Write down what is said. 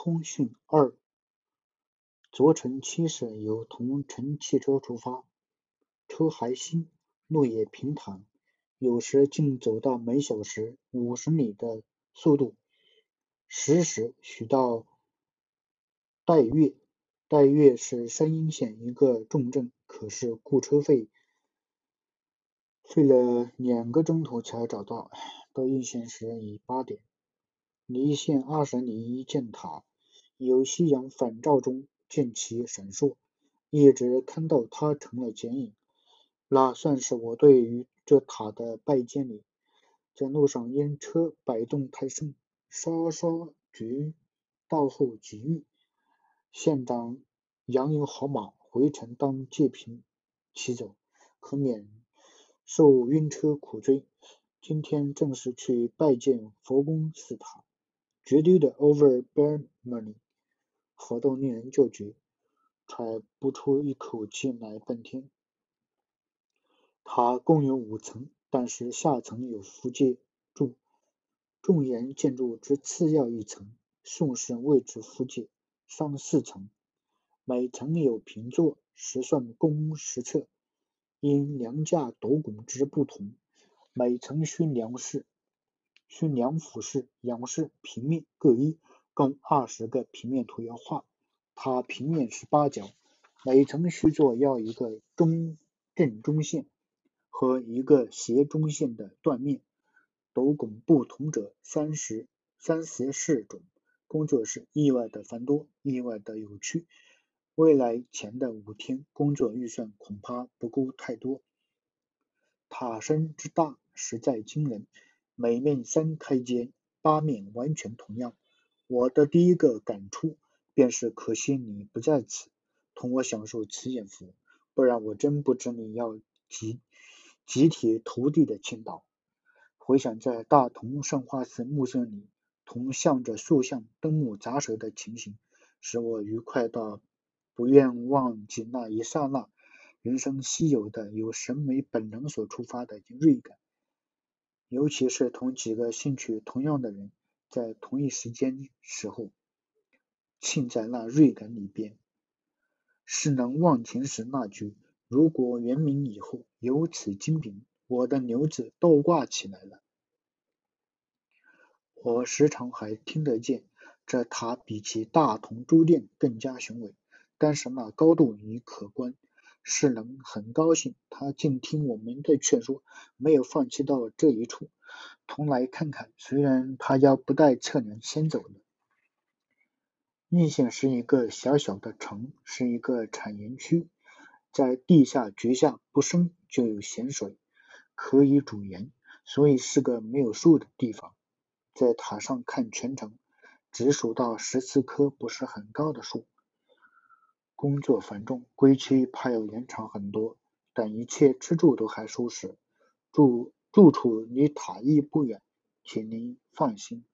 通讯二。昨晨七时，由同城汽车出发，车还新，路也平坦，有时竟走到每小时五十里的速度。十时许到岱岳，岱岳是山阴县一个重镇，可是雇车费费了两个钟头才找到。到应县时已八点。离县二十里一箭塔，有夕阳反照中见其闪烁，一直看到它成了剪影。那算是我对于这塔的拜见礼。在路上因车摆动太甚，稍稍觉道后急郁。县长养有好马，回城当借凭骑走，可免受晕车苦追。今天正是去拜见佛宫寺塔。绝对的 over burn money，好到令人叫绝，喘不出一口气来半天。塔共有五层，但是下层有符界柱，重檐建筑之次要一层。宋式位置符界，上四层，每层有平座，实算宫实侧。因梁架斗拱之不同，每层需梁式。需两俯视、仰视、平面各一，共二十个平面图要画。塔平面是八角，每层需做要一个中正中线和一个斜中线的断面。斗拱不同者三十三十四种。工作是意外的繁多，意外的有趣。未来前的五天工作预算恐怕不够太多。塔身之大，实在惊人。每面三开间，八面完全同样。我的第一个感触便是可惜你不在此，同我享受此眼福，不然我真不知你要集集体投地的倾倒。回想在大同善化寺墓穴里，同向着塑像灯木砸手的情形，使我愉快到不愿忘记那一刹那人生稀有的由审美本能所触发的锐感。尤其是同几个兴趣同样的人在同一时间时候，浸在那锐感里边，是能忘情时那句“如果圆明以后有此精品，我的牛子倒挂起来了。”我时常还听得见，这塔比其大同珠殿更加雄伟，但是那高度已可观。世人很高兴，他竟听我们的劝说，没有放弃到这一处。同来看看，虽然他要不带测量先走了。应县是一个小小的城，是一个产盐区，在地下掘下不深就有咸水，可以煮盐，所以是个没有树的地方。在塔上看全城，只数到十四棵不是很高的树。工作繁重，归期怕要延长很多，但一切吃住都还舒适，住住处离塔邑不远，请您放心。